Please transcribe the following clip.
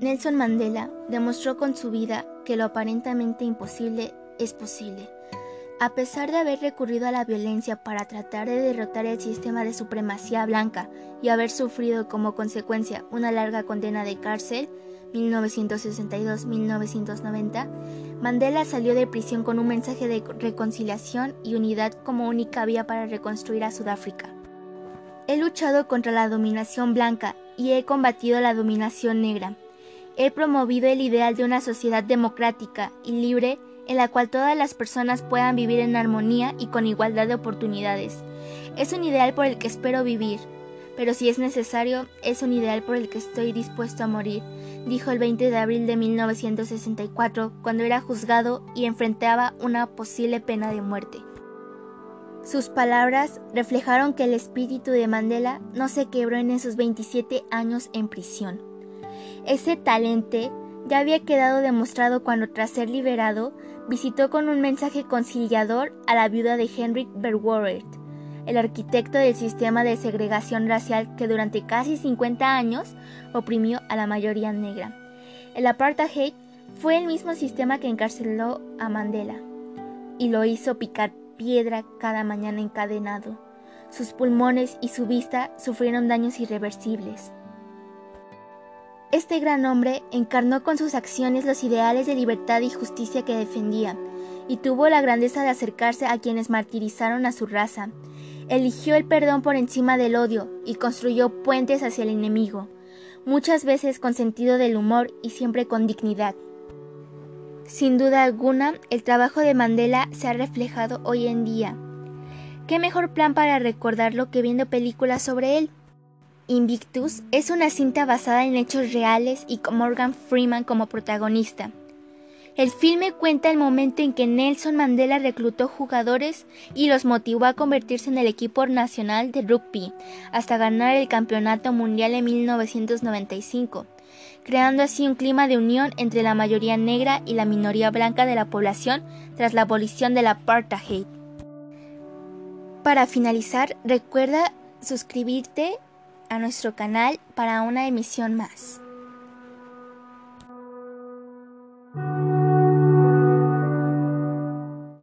Nelson Mandela demostró con su vida que lo aparentemente imposible es posible. A pesar de haber recurrido a la violencia para tratar de derrotar el sistema de supremacía blanca y haber sufrido como consecuencia una larga condena de cárcel, 1962-1990, Mandela salió de prisión con un mensaje de reconciliación y unidad como única vía para reconstruir a Sudáfrica. He luchado contra la dominación blanca y he combatido la dominación negra. He promovido el ideal de una sociedad democrática y libre en la cual todas las personas puedan vivir en armonía y con igualdad de oportunidades. Es un ideal por el que espero vivir, pero si es necesario, es un ideal por el que estoy dispuesto a morir, dijo el 20 de abril de 1964, cuando era juzgado y enfrentaba una posible pena de muerte. Sus palabras reflejaron que el espíritu de Mandela no se quebró en esos 27 años en prisión. Ese talento ya había quedado demostrado cuando tras ser liberado visitó con un mensaje conciliador a la viuda de Henrik Verwoerd, el arquitecto del sistema de segregación racial que durante casi 50 años oprimió a la mayoría negra. El apartheid fue el mismo sistema que encarceló a Mandela y lo hizo picar piedra cada mañana encadenado. Sus pulmones y su vista sufrieron daños irreversibles. Este gran hombre encarnó con sus acciones los ideales de libertad y justicia que defendía, y tuvo la grandeza de acercarse a quienes martirizaron a su raza. Eligió el perdón por encima del odio y construyó puentes hacia el enemigo, muchas veces con sentido del humor y siempre con dignidad. Sin duda alguna, el trabajo de Mandela se ha reflejado hoy en día. ¿Qué mejor plan para recordarlo que viendo películas sobre él? Invictus es una cinta basada en hechos reales y con Morgan Freeman como protagonista. El filme cuenta el momento en que Nelson Mandela reclutó jugadores y los motivó a convertirse en el equipo nacional de rugby hasta ganar el Campeonato Mundial en 1995, creando así un clima de unión entre la mayoría negra y la minoría blanca de la población tras la abolición del apartheid. Para finalizar, recuerda suscribirte a nuestro canal para una emisión más.